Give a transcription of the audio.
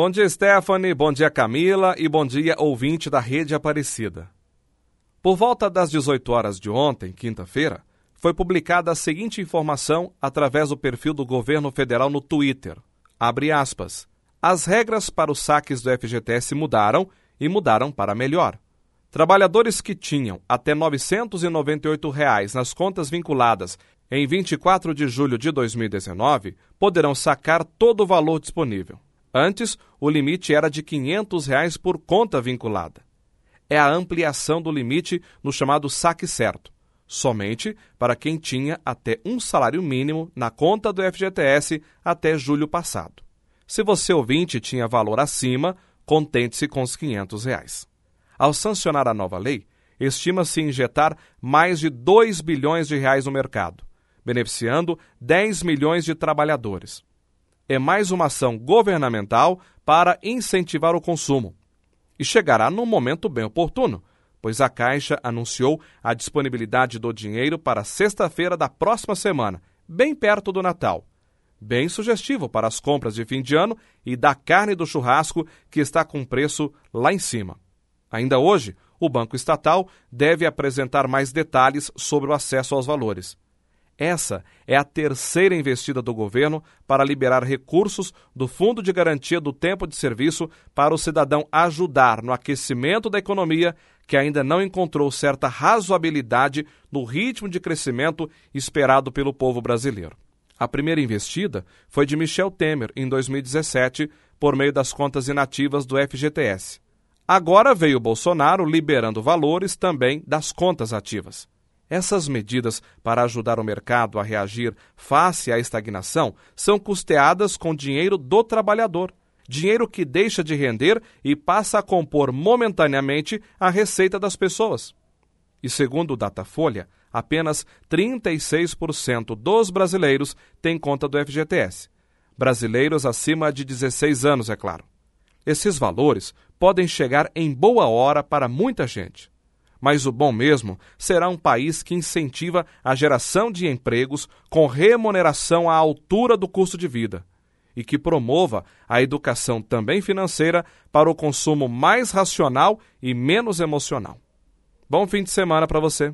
Bom dia, Stephanie. Bom dia, Camila. E bom dia, ouvinte da Rede Aparecida. Por volta das 18 horas de ontem, quinta-feira, foi publicada a seguinte informação através do perfil do governo federal no Twitter. Abre aspas. As regras para os saques do FGTS mudaram e mudaram para melhor. Trabalhadores que tinham até 998 reais nas contas vinculadas em 24 de julho de 2019 poderão sacar todo o valor disponível. Antes, o limite era de 500 reais por conta vinculada. É a ampliação do limite no chamado saque certo, somente para quem tinha até um salário mínimo na conta do FGTS até julho passado. Se você ouvinte tinha valor acima, contente-se com os 500 reais. Ao sancionar a nova lei, estima-se injetar mais de 2 bilhões de reais no mercado, beneficiando 10 milhões de trabalhadores é mais uma ação governamental para incentivar o consumo. E chegará num momento bem oportuno, pois a Caixa anunciou a disponibilidade do dinheiro para sexta-feira da próxima semana, bem perto do Natal. Bem sugestivo para as compras de fim de ano e da carne do churrasco, que está com preço lá em cima. Ainda hoje, o Banco Estatal deve apresentar mais detalhes sobre o acesso aos valores. Essa é a terceira investida do governo para liberar recursos do Fundo de Garantia do Tempo de Serviço para o cidadão ajudar no aquecimento da economia que ainda não encontrou certa razoabilidade no ritmo de crescimento esperado pelo povo brasileiro. A primeira investida foi de Michel Temer em 2017 por meio das contas inativas do FGTS. Agora veio Bolsonaro liberando valores também das contas ativas. Essas medidas para ajudar o mercado a reagir face à estagnação são custeadas com dinheiro do trabalhador, dinheiro que deixa de render e passa a compor momentaneamente a receita das pessoas. E segundo o Datafolha, apenas 36% dos brasileiros têm conta do FGTS. Brasileiros acima de 16 anos, é claro. Esses valores podem chegar em boa hora para muita gente. Mas o bom mesmo será um país que incentiva a geração de empregos com remuneração à altura do custo de vida e que promova a educação também financeira para o consumo mais racional e menos emocional. Bom fim de semana para você.